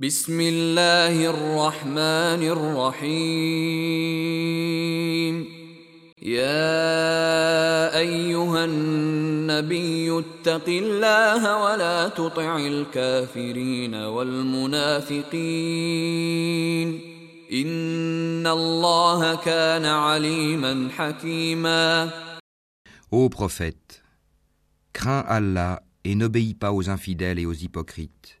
بسم الله الرحمن الرحيم. يا أيها النبي اتق الله ولا تطع الكافرين والمنافقين. إن الله كان عليما حكيما. Ô prophète, crains Allah et n'obéis pas aux infidèles et aux hypocrites,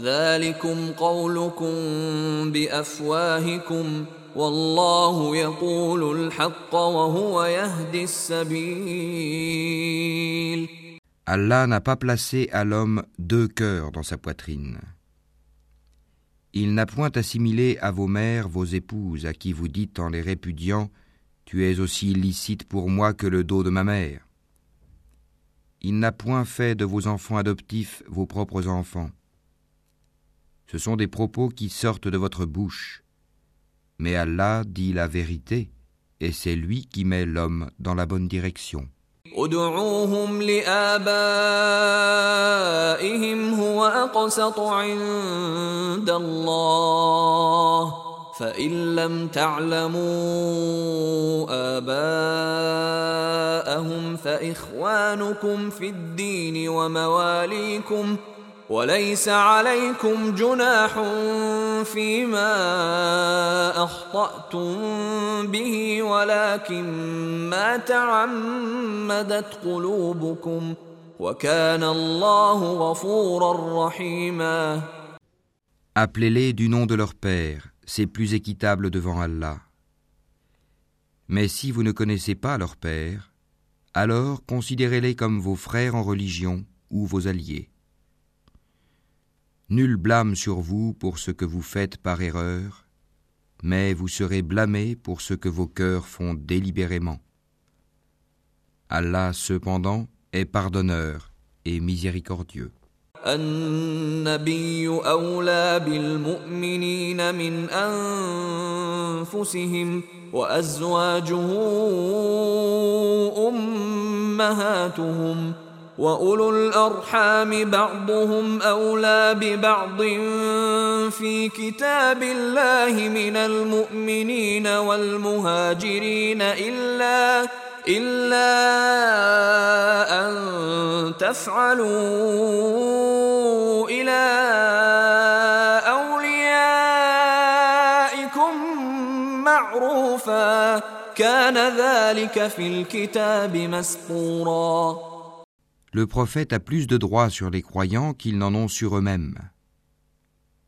ذلكم قولكم بافواهكم والله يقول الحق وهو يهدي السبيل Allah n'a pas placé à l'homme deux cœurs dans sa poitrine. Il n'a point assimilé à vos mères vos épouses à qui vous dites en les répudiant Tu es aussi licite pour moi que le dos de ma mère. Il n'a point fait de vos enfants adoptifs vos propres enfants. Ce sont des propos qui sortent de votre bouche. Mais Allah dit la vérité, et c'est lui qui met l'homme dans la bonne direction. ادعوهم لآبائهم هو أقسط عند الله فإن لم تعلموا آباءهم فإخوانكم في الدين ومواليكم وليس عليكم جناح فيما أخطأتم به ولكن ما تعمدت قلوبكم وكان الله غفورا رحيما Appelez-les du nom de leur Père, c'est plus équitable devant Allah. Mais si vous ne connaissez pas leur Père, alors considérez-les comme vos frères en religion ou vos alliés. Nul blâme sur vous pour ce que vous faites par erreur, mais vous serez blâmés pour ce que vos cœurs font délibérément. Allah cependant est pardonneur et miséricordieux. النبي أولى بالمؤمنين من أنفسهم وأزواجه أمهاتهم وأولو الأرحام بعضهم أولى ببعض في كتاب الله من المؤمنين والمهاجرين إلا إلا أن تفعلوا إلى أوليائكم معروفا كان ذلك في الكتاب مسطورا. Le prophète a plus de droits sur les croyants qu'ils n'en ont sur eux-mêmes.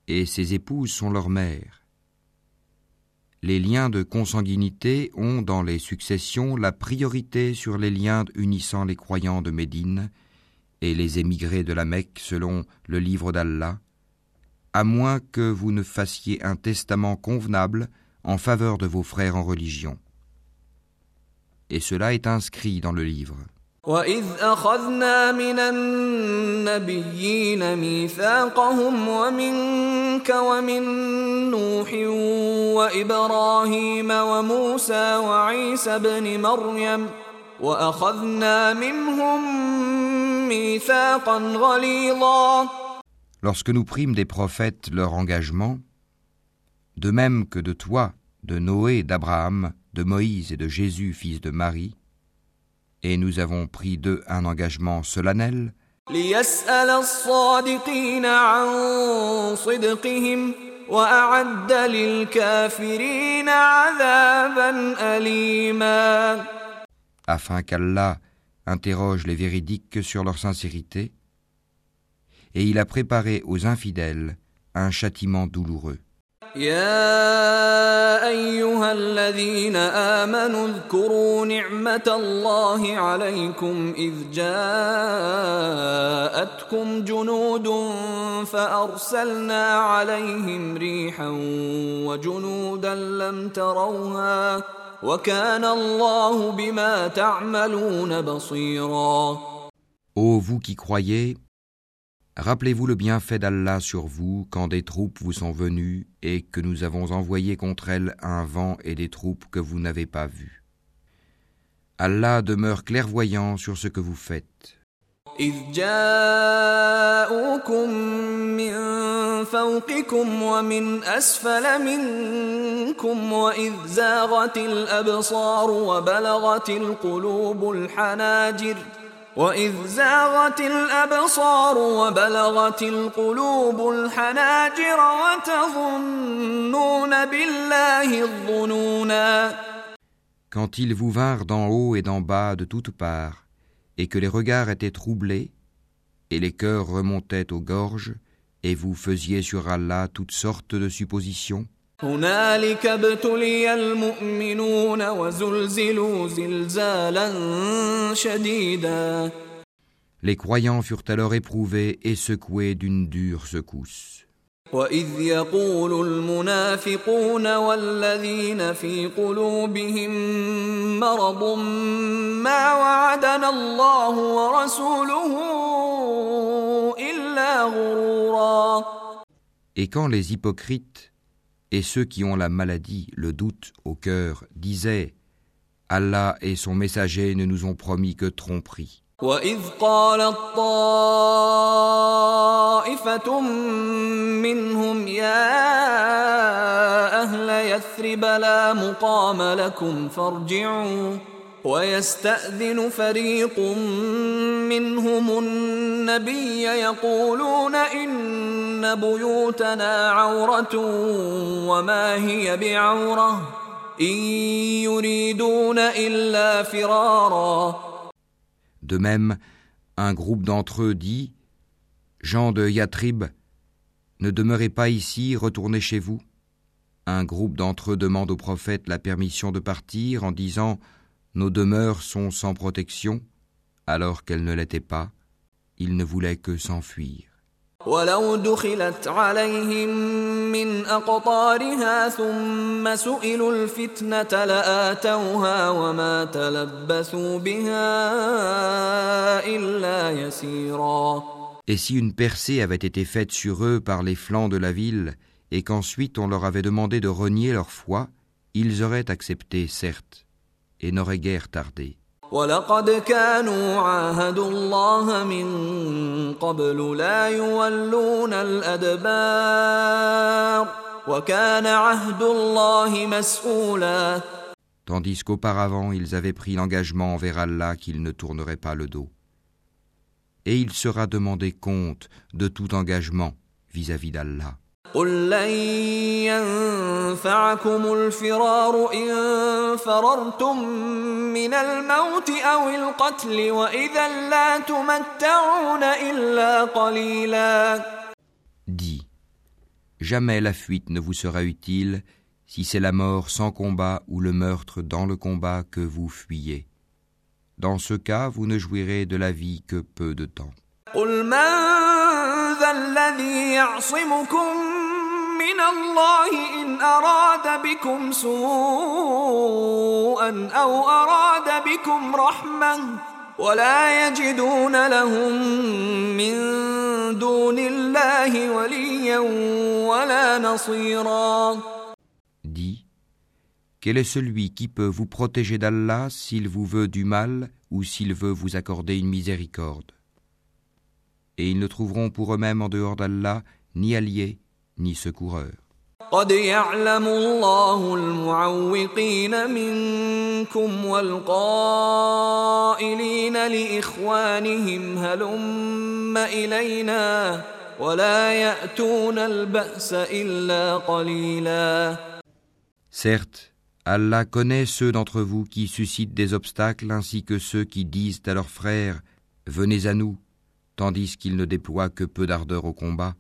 Et ses épouses sont leurs mères. Les liens de consanguinité ont dans les successions la priorité sur les liens unissant les croyants de Médine et les émigrés de la Mecque selon le livre d'Allah, à moins que vous ne fassiez un testament convenable en faveur de vos frères en religion. Et cela est inscrit dans le livre. وإذ أخذنا من النبيين ميثاقهم ومنك ومن نوح وإبراهيم وموسى وعيسى ابن مريم وأخذنا منهم ميثاقا غليظا Lorsque nous prîmes des prophètes leur engagement, de même que de toi, de Noé, d'Abraham, de Moïse et de Jésus, fils de Marie, et nous avons pris d'eux un engagement solennel. afin qu'Allah interroge les véridiques sur leur sincérité, et il a préparé aux infidèles un châtiment douloureux. يا أيها الذين آمنوا اذكروا نعمة الله عليكم إذ جاءتكم جنود فأرسلنا عليهم ريحا وجنودا لم تروها وكان الله بما تعملون بصيرا. Ô vous qui croyez, Rappelez-vous le bienfait d'Allah sur vous quand des troupes vous sont venues et que nous avons envoyé contre elles un vent et des troupes que vous n'avez pas vues. Allah demeure clairvoyant sur ce que vous faites. Quand ils vous vinrent d'en haut et d'en bas de toutes parts, et que les regards étaient troublés, et les cœurs remontaient aux gorges, et vous faisiez sur Allah toutes sortes de suppositions, هنالك ابتلي المؤمنون وزلزلوا زلزالا شديدا Les croyants furent alors éprouvés et secoués d'une dure secousse. وإذ يقول المنافقون والذين في قلوبهم مرض ما وعدنا الله ورسوله إلا غرورا Et quand les hypocrites et ceux qui ont la maladie, le doute au cœur, disaient Allah et son messager ne nous ont promis que tromperie. ويستأذن فريق منهم النبي يقولون إن بيوتنا عورة وما هي بعورة إن يريدون إلا فرارا De même, un groupe d'entre eux dit Jean de Yatrib, ne demeurez pas ici, retournez chez vous. Un groupe d'entre eux demande au prophète la permission de partir en disant nos demeures sont sans protection, alors qu'elles ne l'étaient pas, ils ne voulaient que s'enfuir. Et si une percée avait été faite sur eux par les flancs de la ville, et qu'ensuite on leur avait demandé de renier leur foi, ils auraient accepté, certes et n'aurait guère tardé. Tandis qu'auparavant ils avaient pris l'engagement envers Allah qu'ils ne tourneraient pas le dos. Et il sera demandé compte de tout engagement vis-à-vis d'Allah. قل لن ينفعكم الفرار إن فررتم من الموت أو القتل وإذا لا تمتعون إلا قليلا Dis, jamais la fuite ne vous sera utile si c'est la mort sans combat ou le meurtre dans le combat que vous fuyez. Dans ce cas, vous ne jouirez de la vie que peu de temps. قل من ذا الذي يعصمكم Dis, quel est celui qui peut vous protéger d'Allah s'il vous veut du mal ou s'il veut vous accorder une miséricorde? Et ils ne trouveront pour eux-mêmes en dehors d'Allah ni alliés ni secoureur. قد يعلم الله المعوقين منكم والقائلين لإخوانهم هلم إلينا ولا يأتون البأس إلا قليلا Certes, Allah connaît ceux d'entre vous qui suscitent des obstacles ainsi que ceux qui disent à leurs frères Venez à nous, tandis qu'ils ne déploient que peu d'ardeur au combat.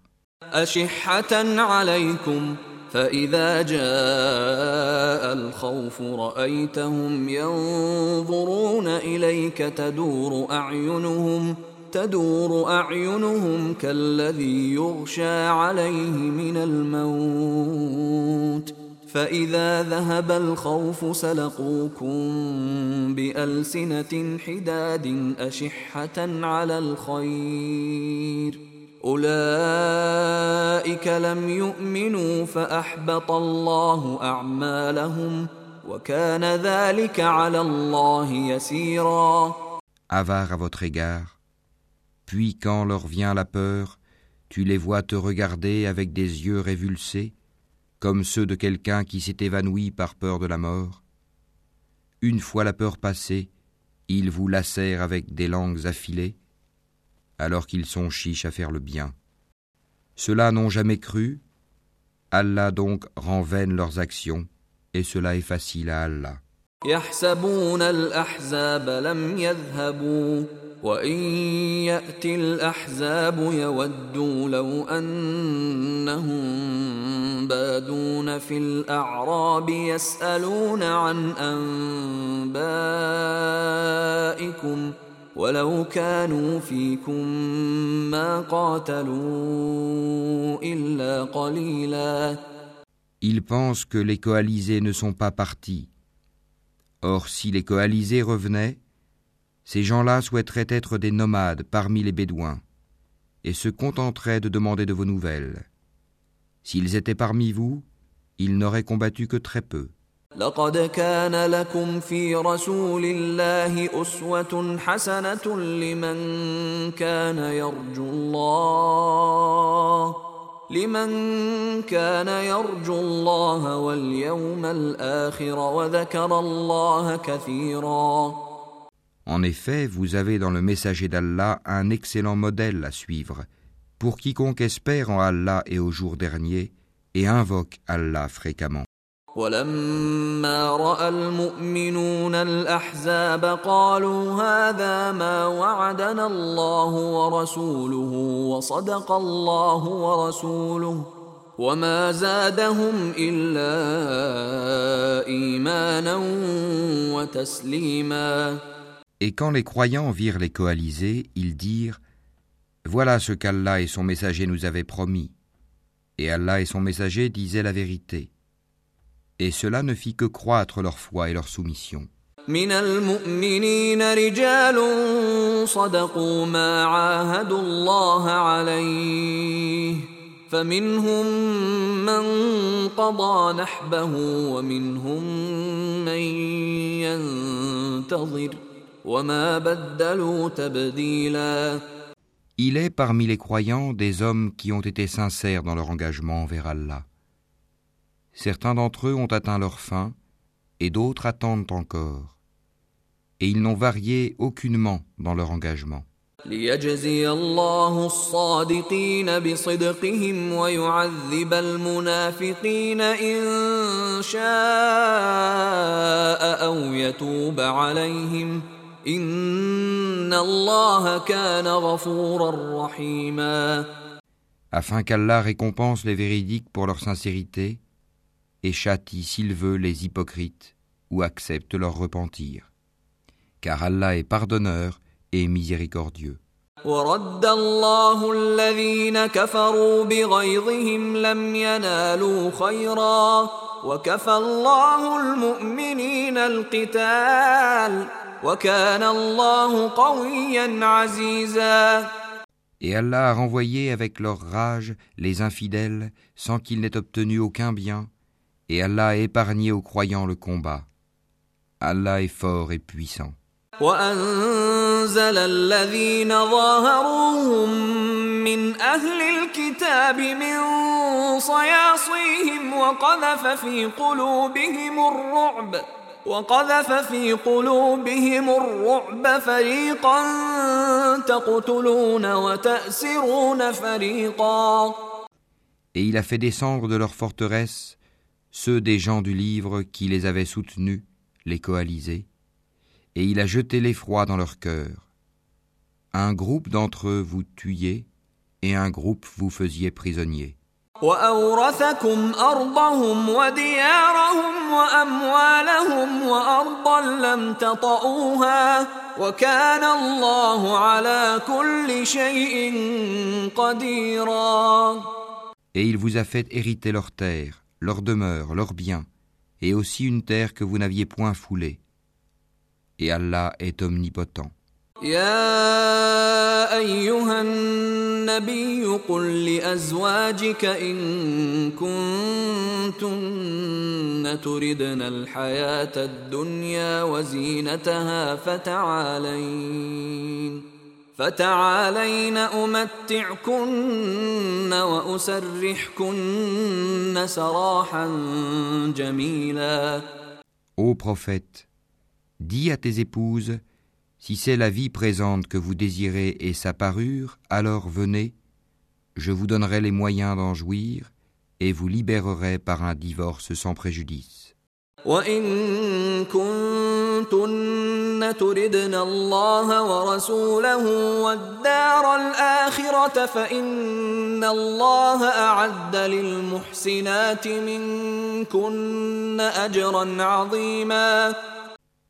فإذا جاء الخوف رأيتهم ينظرون إليك تدور أعينهم تدور أعينهم كالذي يغشى عليه من الموت. فإذا ذهب الخوف سلقوكم بألسنة حداد أشحة على الخير. أولئك لم يؤمنوا فأحبط الله أعمالهم وكان ذلك على الله يسيرا Avare à votre égard, puis quand leur vient la peur, tu les vois te regarder avec des yeux révulsés, comme ceux de quelqu'un qui s'est évanoui par peur de la mort. Une fois la peur passée, ils vous lacèrent avec des langues affilées, alors qu'ils sont chiches à faire le bien. Ceux-là n'ont jamais cru, Allah donc rend vaines leurs actions, et cela est facile à Allah. يحسبون الأحزاب لم يذهبوا وإن يأتي الأحزاب يودوا لو أنهم بادون في الأعراب يسألون عن أنبائكم ۖ ils pensent que les coalisés ne sont pas partis. Or, si les coalisés revenaient, ces gens-là souhaiteraient être des nomades parmi les Bédouins et se contenteraient de demander de vos nouvelles. S'ils étaient parmi vous, ils n'auraient combattu que très peu. لقد كان لكم في رسول الله أسوة حسنة لمن كان يرجو الله لمن كان يرجو الله واليوم الآخر وذكر الله كثيرا En effet, vous avez dans le messager d'Allah un excellent modèle à suivre pour quiconque espère en Allah et au jour dernier et invoque Allah fréquemment. ولما راى المؤمنون الاحزاب قالوا هذا ما وعدنا الله ورسوله وصدق الله ورسوله وما زادهم الا ايمانا وتسليما Et quand les croyants virent les coalisés, ils dirent Voilà ce qu'Allah et son messager nous avaient promis. Et Allah et son messager disaient la vérité. et cela ne fit que croître leur foi et leur soumission. من المؤمنين رجال صدقوا ما عاهدوا الله عليه فمنهم من قضى نحبه ومنهم من ينتظر وما بدلوا تبديلا Il est parmi les croyants des hommes qui ont été sincères dans leur engagement envers Allah. Certains d'entre eux ont atteint leur fin, et d'autres attendent encore. Et ils n'ont varié aucunement dans leur engagement. Afin qu'Allah récompense les véridiques pour leur sincérité et châtie s'il veut les hypocrites ou accepte leur repentir. Car Allah est pardonneur et miséricordieux. Et Allah a renvoyé avec leur rage les infidèles sans qu'ils n'aient obtenu aucun bien et Allah a épargné aux croyants le combat. Allah est fort et puissant. أنزل الذين ظاهروهم من أهل الكتاب من صياصيهم وقذف في قلوبهم الرعب وقذف في قلوبهم الرعب فريقا تقتلون وتأسرون فريقا Et il a fait descendre de leurs forteresses ceux des gens du livre qui les avaient soutenus, les coalisés, et il a jeté l'effroi dans leur cœur. Un groupe d'entre eux vous tuiez, et un groupe vous faisiez prisonniers. Et il vous a fait hériter leurs terres, leurs demeures, leurs biens, et aussi une terre que vous n'aviez point foulée. Et Allah est omnipotent. يا أيها النبي قل لأزواجك إن كنتن تردن الحياة الدنيا وزينتها فتعالين فتعالين أمتعكن وأسرحكن سراحا جميلا Ô prophète, dis à tes épouses Si c'est la vie présente que vous désirez et sa parure, alors venez, je vous donnerai les moyens d'en jouir et vous libérerai par un divorce sans préjudice.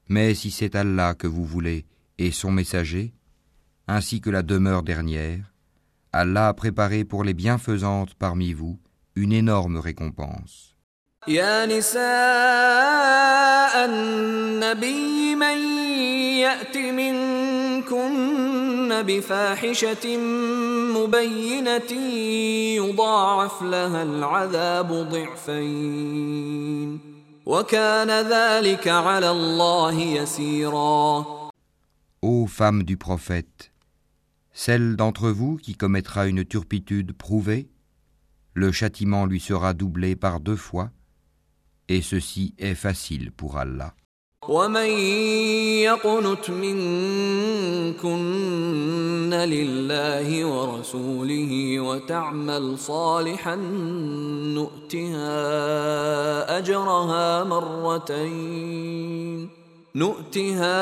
Mais si c'est Allah que vous voulez, et son messager, ainsi que la demeure dernière, Allah a préparé pour les bienfaisantes parmi vous une énorme récompense. يا نساء النبي من يأت منكن بفاحشة مبينة يضاعف لها العذاب ضعفين وكان ذلك على الله يسيرا Ô femme du prophète, celle d'entre vous qui commettra une turpitude prouvée, le châtiment lui sera doublé par deux fois, et ceci est facile pour Allah. ومن يقنت منكن لله ورسوله وتعمل صالحا نؤتها اجرها مرتين نؤتها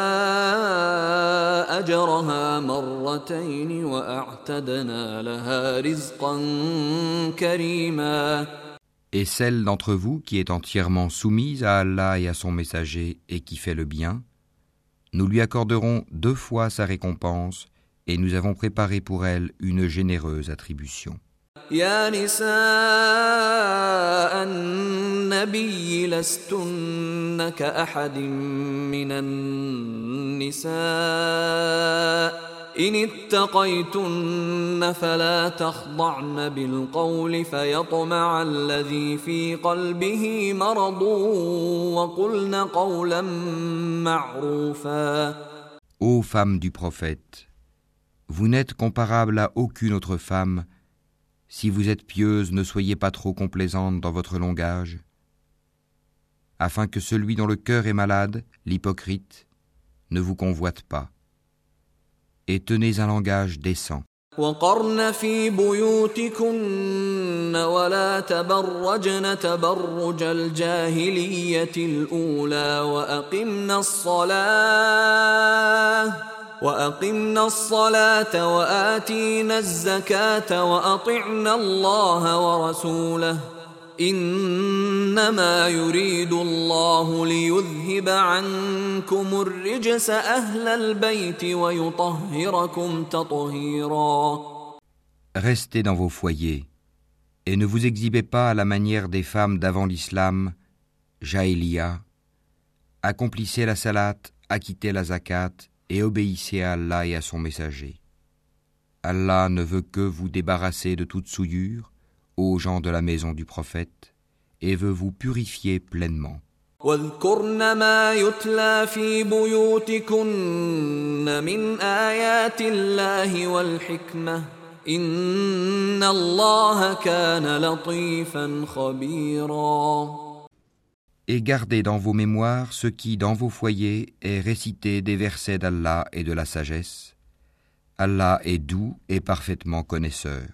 اجرها مرتين واعتدنا لها رزقا كريما Et celle d'entre vous qui est entièrement soumise à Allah et à son messager et qui fait le bien, nous lui accorderons deux fois sa récompense et nous avons préparé pour elle une généreuse attribution. يا نساء النبي لستن كأحد من النساء إن اتقيتن فلا تخضعن بالقول فيطمع الذي في قلبه مرض وقلن قولا معروفا Ô femme du prophète, vous n'êtes comparable à aucune autre femme Si vous êtes pieuse, ne soyez pas trop complaisante dans votre langage, afin que celui dont le cœur est malade, l'hypocrite, ne vous convoite pas. Et tenez un langage décent. واقمنا الصلاه واتينا الزكاه واطعنا الله ورسوله انما يريد الله ليذهب عنكم الرجس اهل البيت ويطهركم تطهيرا Restez dans vos foyers et ne vous exhibez pas à la manière des femmes d'avant l'islam, Jaïlia. Accomplissez la salat, acquittez la zakat et obéissez à Allah et à son messager. Allah ne veut que vous débarrasser de toute souillure, aux gens de la maison du prophète, et veut vous purifier pleinement. واذكرن ما يتلى في بيوتكن من آيات الله والحكمة إن الله كان لطيفا خبيرا Et gardez dans vos mémoires ce qui, dans vos foyers, est récité des versets d'Allah et de la sagesse. Allah est doux et parfaitement connaisseur.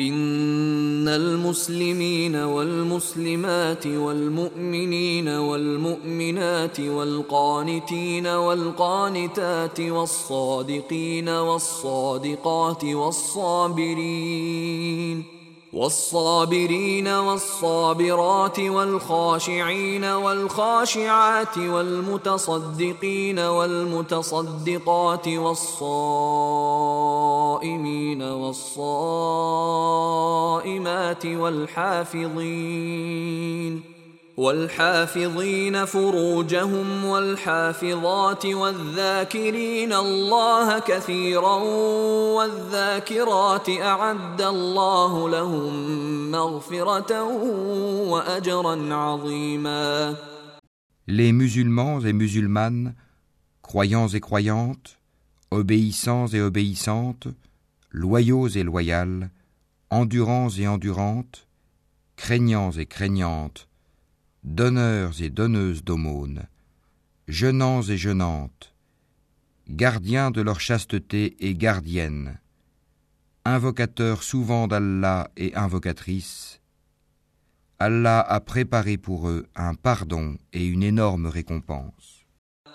إن المسلمين والمسلمات والمؤمنين والمؤمنات والقانتين والقانتات والصادقين والصادقات والصابرين والصابرين والصابرات والخاشعين والخاشعات والمتصدقين والمتصدقات والصائمين والصائمات والحافظين والحافظين فروجهم والحافظات والذاكرين الله كثيرا والذاكرات أعد الله لهم مغفرة وأجرا عظيما Les musulmans et musulmanes, croyants et croyantes, obéissants et obéissantes, loyaux et loyales, endurants et endurantes, craignants et craignantes, donneurs et donneuses d'aumônes, jeunants et jeunantes, gardiens de leur chasteté et gardiennes, invocateurs souvent d'Allah et invocatrices, Allah a préparé pour eux un pardon et une énorme récompense.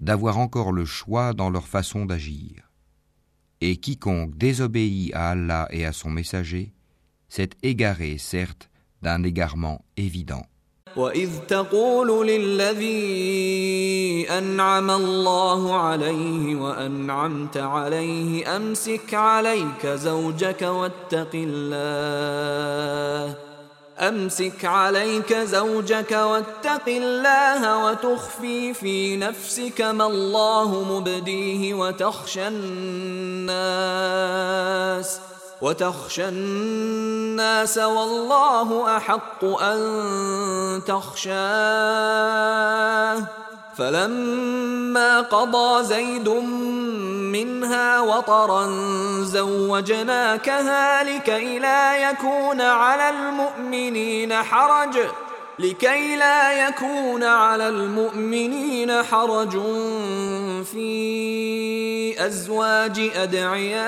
d'avoir encore le choix dans leur façon d'agir. Et quiconque désobéit à Allah et à son messager s'est égaré, certes, d'un égarement évident. أمسك عليك زوجك واتق الله وتخفي في نفسك ما الله مبديه وتخشى الناس وتخشى الناس والله أحق أن تخشاه فلما قضى زيد منها وطرا زوجناكها لكي لا يكون على المؤمنين حرج لكي لا يكون على المؤمنين حرج في أزواج أدعيائهم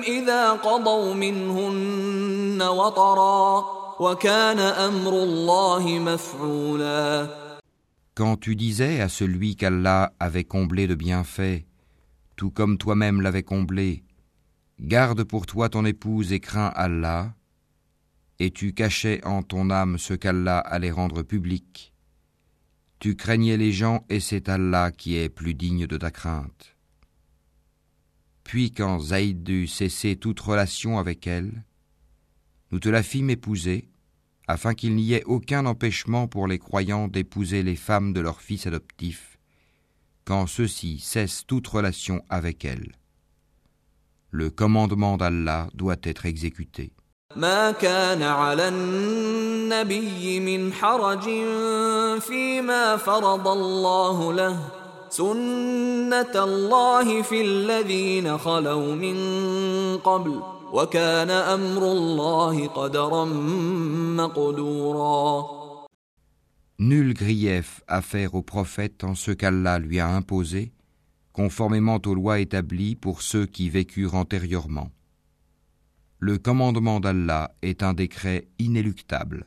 إذا قضوا منهن وطرا وكان أمر الله مفعولا. Quand tu disais à celui qu'Allah avait comblé de bienfaits, tout comme toi-même l'avais comblé, garde pour toi ton épouse et crains Allah, et tu cachais en ton âme ce qu'Allah allait rendre public. Tu craignais les gens et c'est Allah qui est plus digne de ta crainte. Puis quand Zaïd eut cessé toute relation avec elle, nous te la fîmes épouser, afin qu'il n'y ait aucun empêchement pour les croyants d'épouser les femmes de leurs fils adoptifs, quand ceux-ci cessent toute relation avec elles. Le commandement d'Allah doit être exécuté. Nul grief à faire au prophète en ce qu'Allah lui a imposé, conformément aux lois établies pour ceux qui vécurent antérieurement. Le commandement d'Allah est un décret inéluctable.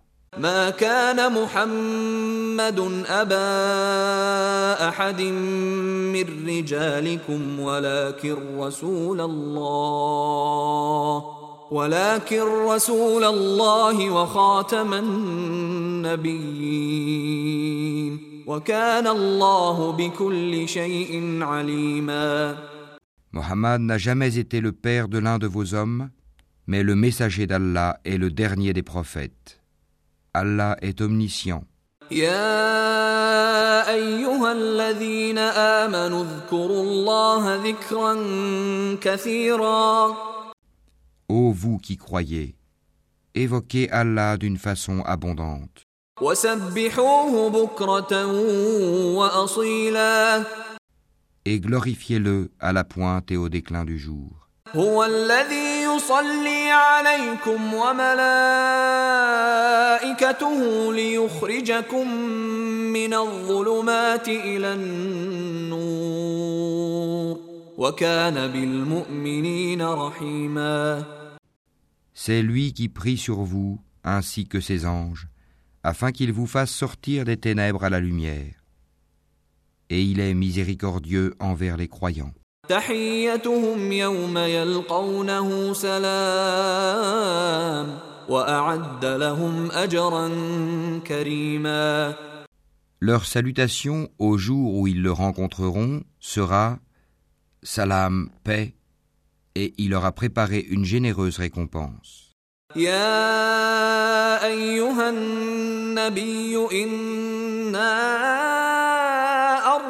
ما كان محمد أبا أحد من رجالكم ولكن رسول الله ولكن رسول الله وخاتم النبيين. وكان الله بكل شيء عليما. محمد n'a jamais été le père de l'un de vos hommes mais le messager d'Allah est le dernier des prophètes. Allah est omniscient. يا أيها الذين آمنوا اذكروا الله ذكرا كثيرا Ô vous qui croyez, évoquez Allah d'une façon abondante وسبحوه بكرة وأصيلا et glorifiez-le à la pointe et au déclin du jour. هو الذي يصلي عليكم وملائكته ليخرجكم من الظلمات إلى النور وكان بالمؤمنين رحيما C'est lui qui prie sur vous, ainsi que ses anges, afin qu'il vous fasse sortir des ténèbres à la lumière. Et il est miséricordieux envers les croyants. تحيتهم يوم يلقونه سلام وأعد لهم أجرا كريما Leur salutation au jour où ils le rencontreront sera Salam, paix, et il leur a préparé une généreuse récompense. يا أيها النبي إنا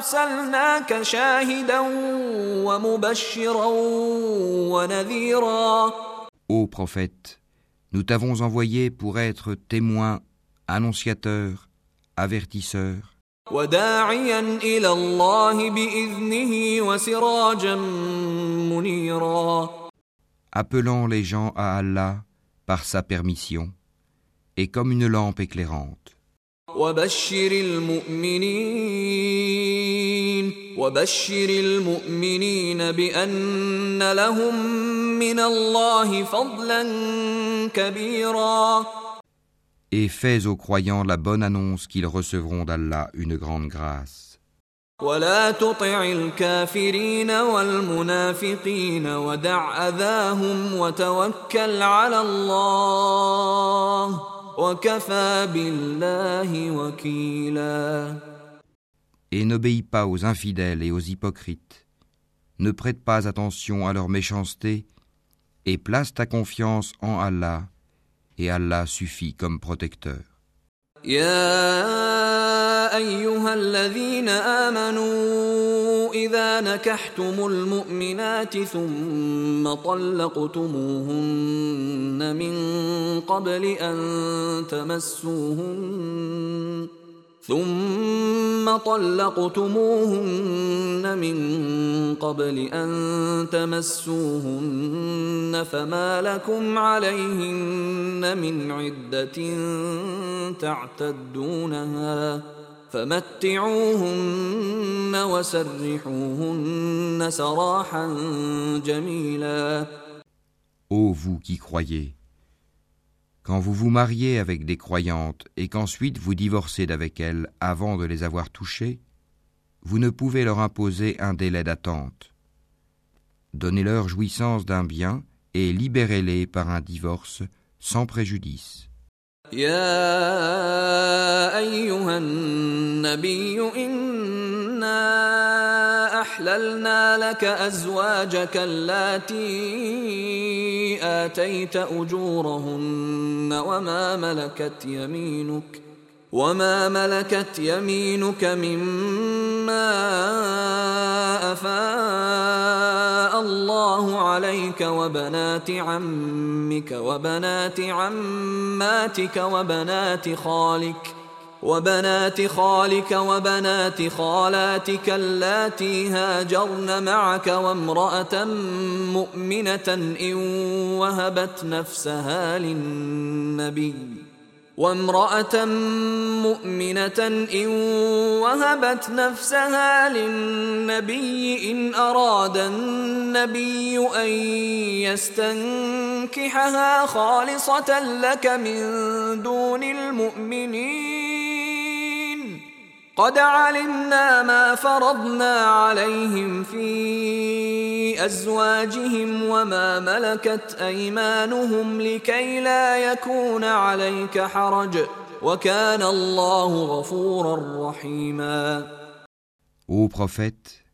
أرسلناك شاهدا ومبشرا ونذيرا Ô prophète, nous t'avons envoyé pour être témoin, annonciateur, avertisseur, وداعيا إلى الله بإذنه وسراجا منيرا appelant les gens à Allah par sa permission, et comme une lampe éclairante. وبشر المؤمنين بأن لهم من الله فضلا كبيرا Et fais aux croyants la bonne annonce qu'ils recevront d'Allah une grande grâce. ولا تطع الكافرين والمنافقين ودع أذاهم وتوكل على الله وكفى بالله وكيلا Et n'obéis pas aux infidèles et aux hypocrites. Ne prête pas attention à leur méchanceté, et place ta confiance en Allah, et Allah suffit comme protecteur. يا أيها الذين آمنوا إذا نكحتم المؤمنات ثم طلقتموهن من قبل أن تمسوهن ثم طلقتموهن من قبل أن تمسوهن فما لكم عليهن من عدة تعتدونها فمتعوهن وسرحوهن سراحا جميلا. Ô vous qui croyez, quand vous vous mariez avec des croyantes et qu'ensuite vous divorcez d'avec elles avant de les avoir touchées, vous ne pouvez leur imposer un délai d'attente. Donnez-leur jouissance d'un bien et libérez-les par un divorce sans préjudice. يا أيها النبي إنا أحللنا لك أزواجك اللاتي آتيت أجورهن وما ملكت يمينك وما ملكت يمينك مما أفاء الله عليك وبنات عمك وبنات عماتك وبنات خالك وبنات خالك وبنات خالاتك اللاتي هاجرن معك وامرأة مؤمنة إن وهبت نفسها للنبي وامرأة مؤمنة إن وهبت نفسها للنبي إن أراد النبي أن يستنكحها خالصة لك من دون المؤمنين. قد علمنا ما فرضنا عليهم في أزواجهم وما ملكت أيمانهم لكي لا يكون عليك حرج وكان الله غفورا رحيما Ô prophète,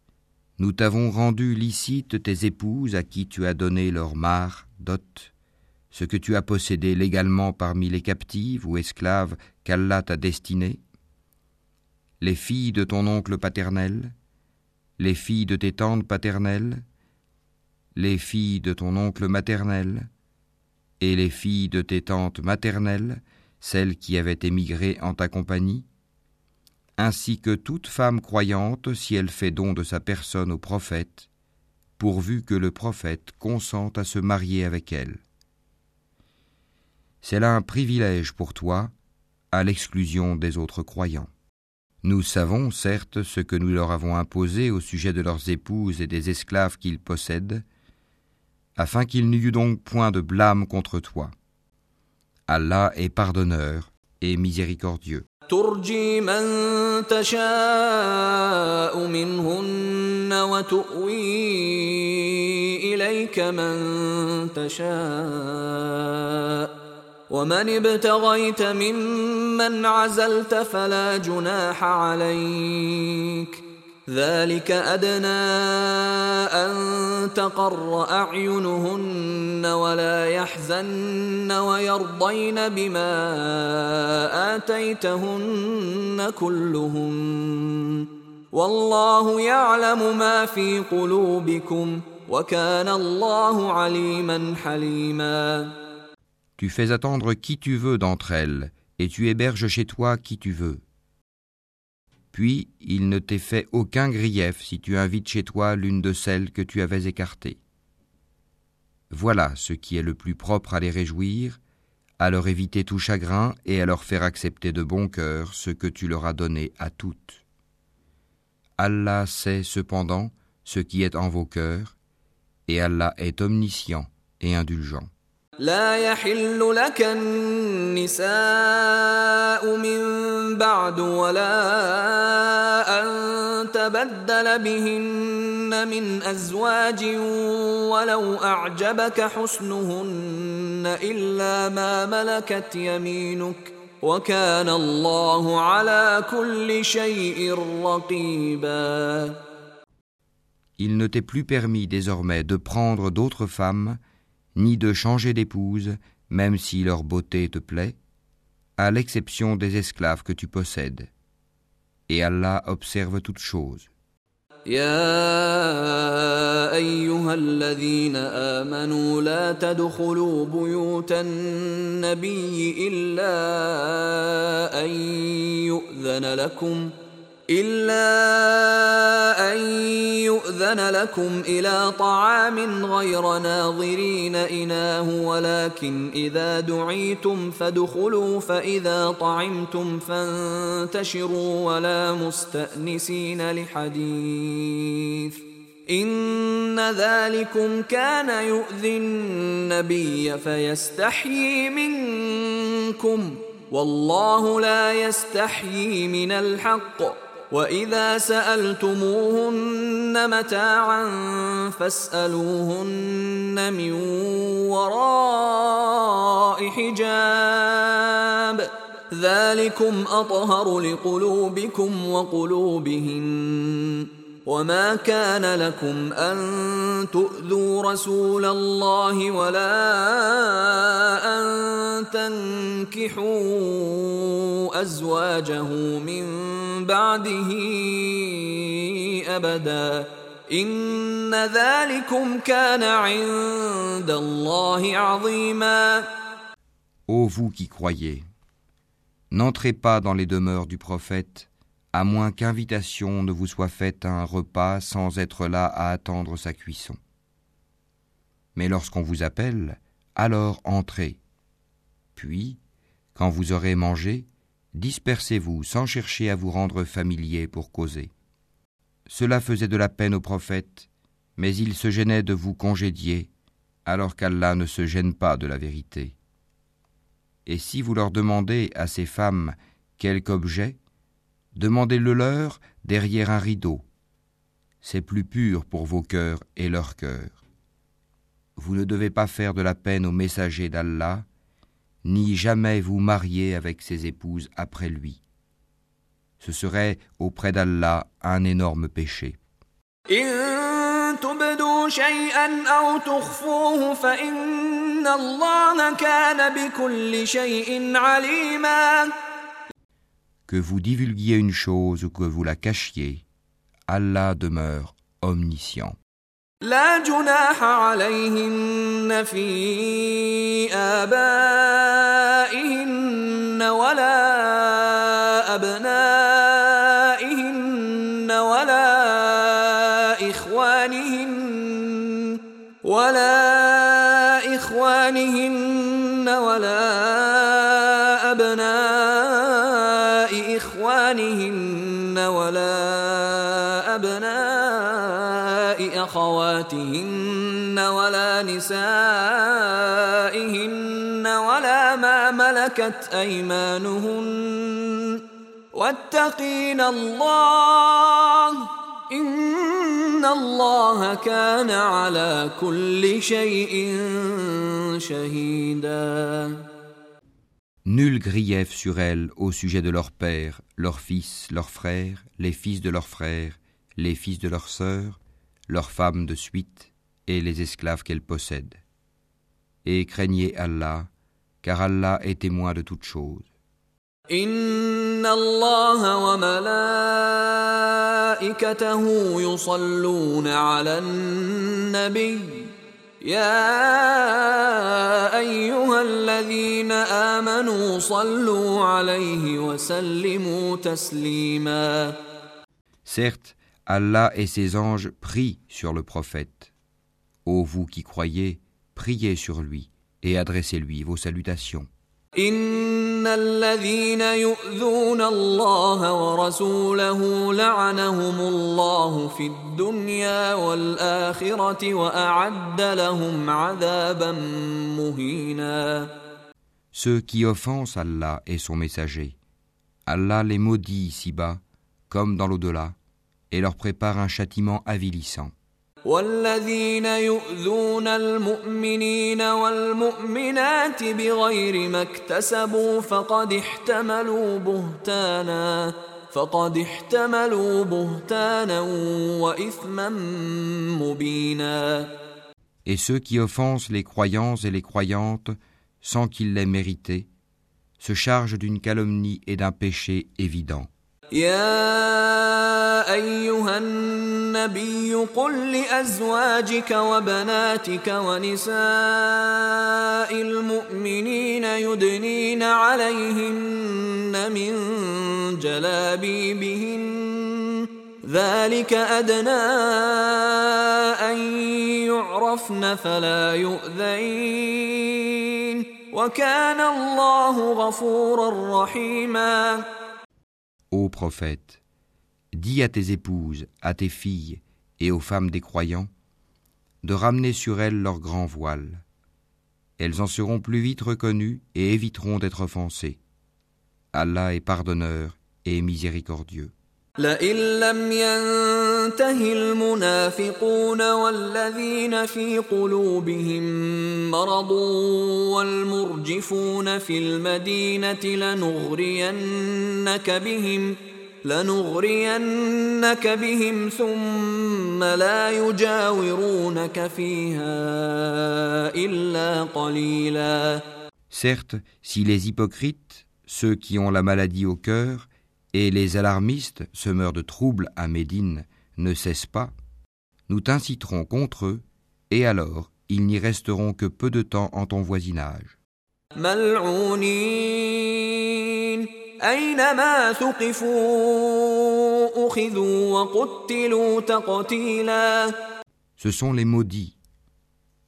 nous t'avons rendu licite tes épouses à qui tu as donné leur mare, dot, ce que tu as possédé légalement parmi les captives ou esclaves qu'Allah t'a destinées, les filles de ton oncle paternel, les filles de tes tantes paternelles, les filles de ton oncle maternel, et les filles de tes tantes maternelles, celles qui avaient émigré en ta compagnie, ainsi que toute femme croyante si elle fait don de sa personne au prophète, pourvu que le prophète consente à se marier avec elle. C'est là un privilège pour toi, à l'exclusion des autres croyants. Nous savons, certes, ce que nous leur avons imposé au sujet de leurs épouses et des esclaves qu'ils possèdent, afin qu'il n'y eût donc point de blâme contre toi. Allah est pardonneur et miséricordieux. ومن ابتغيت ممن عزلت فلا جناح عليك. ذلك أدنى أن تقر أعينهن ولا يحزن ويرضين بما آتيتهن كلهن والله يعلم ما في قلوبكم وكان الله عليما حليما. Tu fais attendre qui tu veux d'entre elles, et tu héberges chez toi qui tu veux. Puis il ne t'est fait aucun grief si tu invites chez toi l'une de celles que tu avais écartées. Voilà ce qui est le plus propre à les réjouir, à leur éviter tout chagrin et à leur faire accepter de bon cœur ce que tu leur as donné à toutes. Allah sait cependant ce qui est en vos cœurs, et Allah est omniscient et indulgent. لا يحل لك النساء من بعد ولا أن تبدل بهن من أزواج ولو أعجبك حسنهن إلا ما ملكت يمينك وكان الله على كل شيء رقيبا. Il ne t'est plus permis désormais de prendre d'autres femmes ni de changer d'épouse, même si leur beauté te plaît, à l'exception des esclaves que tu possèdes. Et Allah observe toutes choses. إلا أن يؤذن لكم إلى طعام غير ناظرين إناه ولكن إذا دعيتم فادخلوا فإذا طعمتم فانتشروا ولا مستأنسين لحديث. إن ذلكم كان يؤذي النبي فيستحيي منكم والله لا يستحيي من الحق. وإذا سألتموهن متاعا فاسألوهن من وراء حجاب. ذلكم أطهر لقلوبكم وقلوبهن. وما كان لكم ان تؤذوا رسول الله ولا ان تنكحوا ازواجه من بعده ابدا ان ذلكم كان عند الله عظيما Ô vous qui croyez, n'entrez pas dans les demeures du prophète à moins qu'invitation ne vous soit faite à un repas sans être là à attendre sa cuisson. Mais lorsqu'on vous appelle, alors entrez. Puis, Quand vous aurez mangé, dispersez-vous sans chercher à vous rendre familier pour causer. Cela faisait de la peine au prophète, mais il se gênait de vous congédier, alors qu'Allah ne se gêne pas de la vérité. Et si vous leur demandez à ces femmes quelque objet, demandez-le leur derrière un rideau. C'est plus pur pour vos cœurs et leurs cœurs. Vous ne devez pas faire de la peine aux messagers d'Allah, ni jamais vous marier avec ses épouses après lui. Ce serait auprès d'Allah un énorme péché Que vous divulguiez une chose ou que vous la cachiez, Allah demeure omniscient. لا جناح عليهن في آبائهن ولا أخواتهن ولا نسائهن ولا ما ملكت أيمانهن واتقين الله إن الله كان على كل شيء شهيدا Nul grief sur elles au sujet de leurs pères, leurs fils, leurs frères, les fils de leurs frères, les fils de leurs sœurs, leurs femmes de suite et les esclaves qu'elles possèdent. Et craignez Allah, car Allah est témoin de toutes choses. إن الله وملائكته يصلون على النبي يا أيها الذين آمنوا صلوا عليه وسلموا تسليما Certes, Allah et ses anges prient sur le prophète. Ô vous qui croyez, priez sur lui et adressez-lui vos salutations. إن الذين يؤذون الله ورسوله لعنهم الله في الدنيا والآخرة وأعد لهم عذابا مهينا Ceux qui offensent Allah et son messager, Allah les maudit ici-bas comme dans l'au-delà et leur prépare un châtiment avilissant. والذين يؤذون المؤمنين والمؤمنات بغير ما اكتسبوا فقد احتملوا بهتانا فقد احتملوا بهتانا وإثما مبينا Et ceux qui offensent les croyants et les croyantes sans qu'ils l'aient mérité se chargent d'une calomnie et d'un péché évident. يا أيها النبي قل لأزواجك وبناتك ونساء المؤمنين يدنين عليهن من جلابيبهن. ذلك أدنى أن يعرفن فلا يؤذين. وكان الله غفورا رحيما. Ô prophète, dis à tes épouses, à tes filles et aux femmes des croyants de ramener sur elles leur grand voile. Elles en seront plus vite reconnues et éviteront d'être offensées. Allah est pardonneur et miséricordieux. لئن لم ينته المنافقون والذين في قلوبهم مرض والمرجفون في المدينة لنغرينك بهم لنغرينك بهم ثم لا يجاورونك فيها إلا قليلا Certes, si les hypocrites, ceux qui ont la maladie au cœur, et les alarmistes, semeurs de troubles à Médine, ne cessent pas, nous t'inciterons contre eux, et alors ils n'y resteront que peu de temps en ton voisinage. ملعونين أينما ثقفوا أخذوا وقتلوا تقتيلا Ce sont les maudits.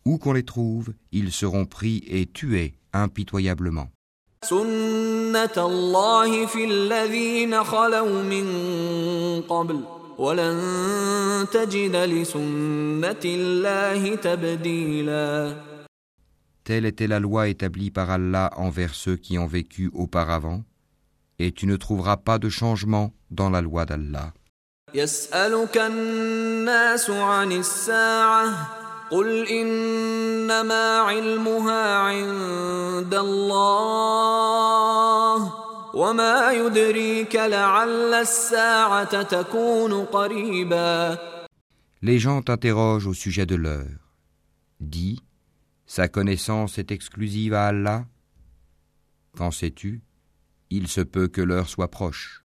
Où qu'on les trouve, ils seront pris et tués impitoyablement. سنة الله في الذين خلوا من قبل ولن تجد لسنة الله تبديلا Telle était la loi établie par Allah envers ceux qui ont vécu auparavant, et tu ne trouveras pas de changement dans la loi d'Allah. يسألك الناس عن الساعة قل إنما علمها عند الله وما يدريك لعل الساعة تكون قريبا Les gens t'interrogent au sujet de l'heure. Dis, sa connaissance est exclusive à Allah. Qu'en sais-tu il se peut que l'heure soit proche.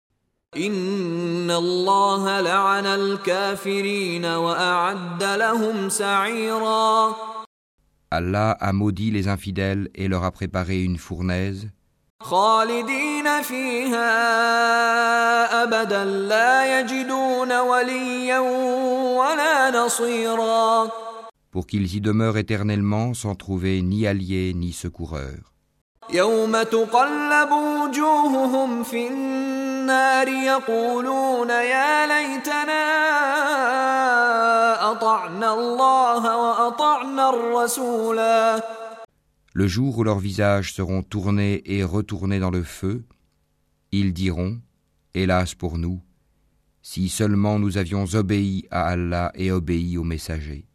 Allah a maudit les infidèles et leur a préparé une fournaise. Pour qu'ils y demeurent éternellement sans trouver ni alliés ni secoureurs. يوم تقلب وجوههم في النار يقولون يا ليتنا أطعنا الله وأطعنا الرسولا Le jour où leurs visages seront tournés et retournés dans le feu, ils diront, Hélas pour nous, si seulement nous avions obéi à Allah et obéi aux messagers.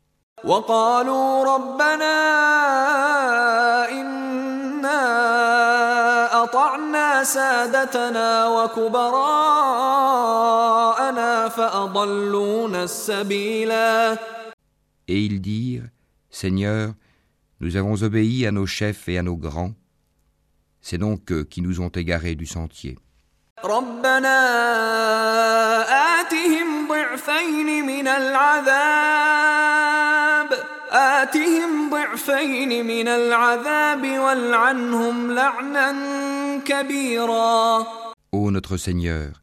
وقالوا ربنا إنا أطعنا سادتنا وكبراءنا فأضلونا السبيلا Et ils dirent, Seigneur, nous avons obéi à nos chefs et à nos grands, c'est donc eux qui nous ont égarés du sentier. ربنا آتهم ضعفين من العذاب آتهم ضعفين من العذاب والعنهم لعنا كبيرا Ô notre Seigneur,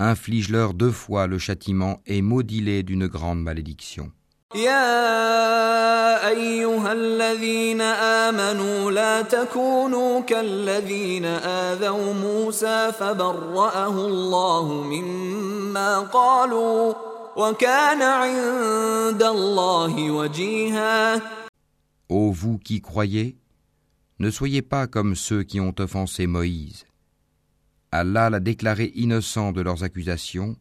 inflige-leur deux fois le châtiment et maudis-les d'une grande malédiction. يا أيها الذين آمنوا لا تكونوا كالذين آذوا موسى فبرأه الله مما قالوا وكان عند الله وجيها Ô vous qui croyez, ne soyez pas comme ceux qui ont offensé Moïse. Allah l'a déclaré innocent de leurs accusations,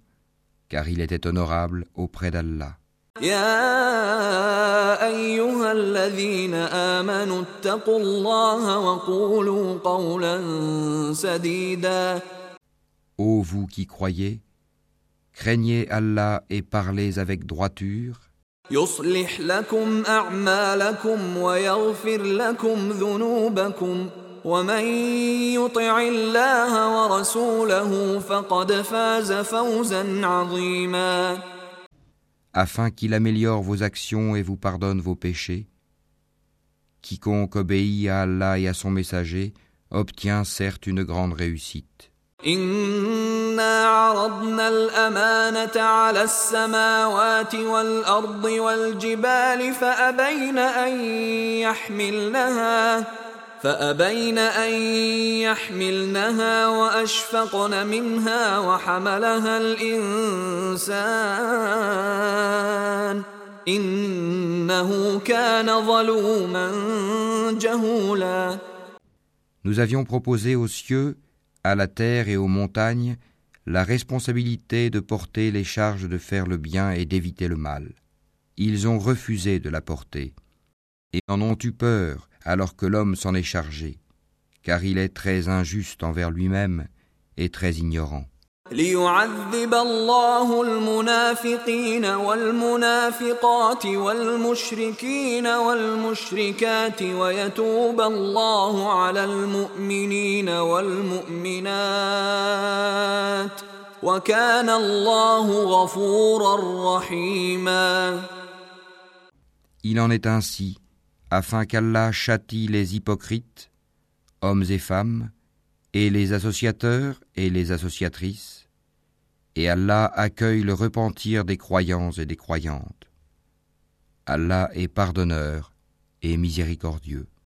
car il était honorable auprès d'Allah. يا أيها الذين آمنوا اتقوا الله وقولوا قولا سديدا Ô vous qui croyez, craignez Allah et parlez avec droiture, يصلح لكم أعمالكم ويغفر لكم ذنوبكم ومن يطع الله ورسوله فقد فاز فوزا عظيما afin qu'il améliore vos actions et vous pardonne vos péchés. Quiconque obéit à Allah et à son messager obtient certes une grande réussite. إنا عرضنا الأمانة على السماوات والأرض والجبال فأبين أن يحملنها فأبين أن يحملنها وأشفقن منها وحملها الإنسان إنه كان ظلوما جهولا. Nous avions proposé aux cieux, à la terre et aux montagnes la responsabilité de porter les charges de faire le bien et d'éviter le mal. Ils ont refusé de la porter et en ont eu peur alors que l'homme s'en est chargé, car il est très injuste envers lui-même et très ignorant. ليعذب الله المنافقين والمنافقات والمشركين والمشركات ويتوب الله على المؤمنين والمؤمنات وكان الله غفورا رحيما. Il en est ainsi, afin qu'Allah châtie les hypocrites, hommes et femmes, et les associateurs et les associatrices, et Allah accueille le repentir des croyants et des croyantes. Allah est pardonneur et miséricordieux.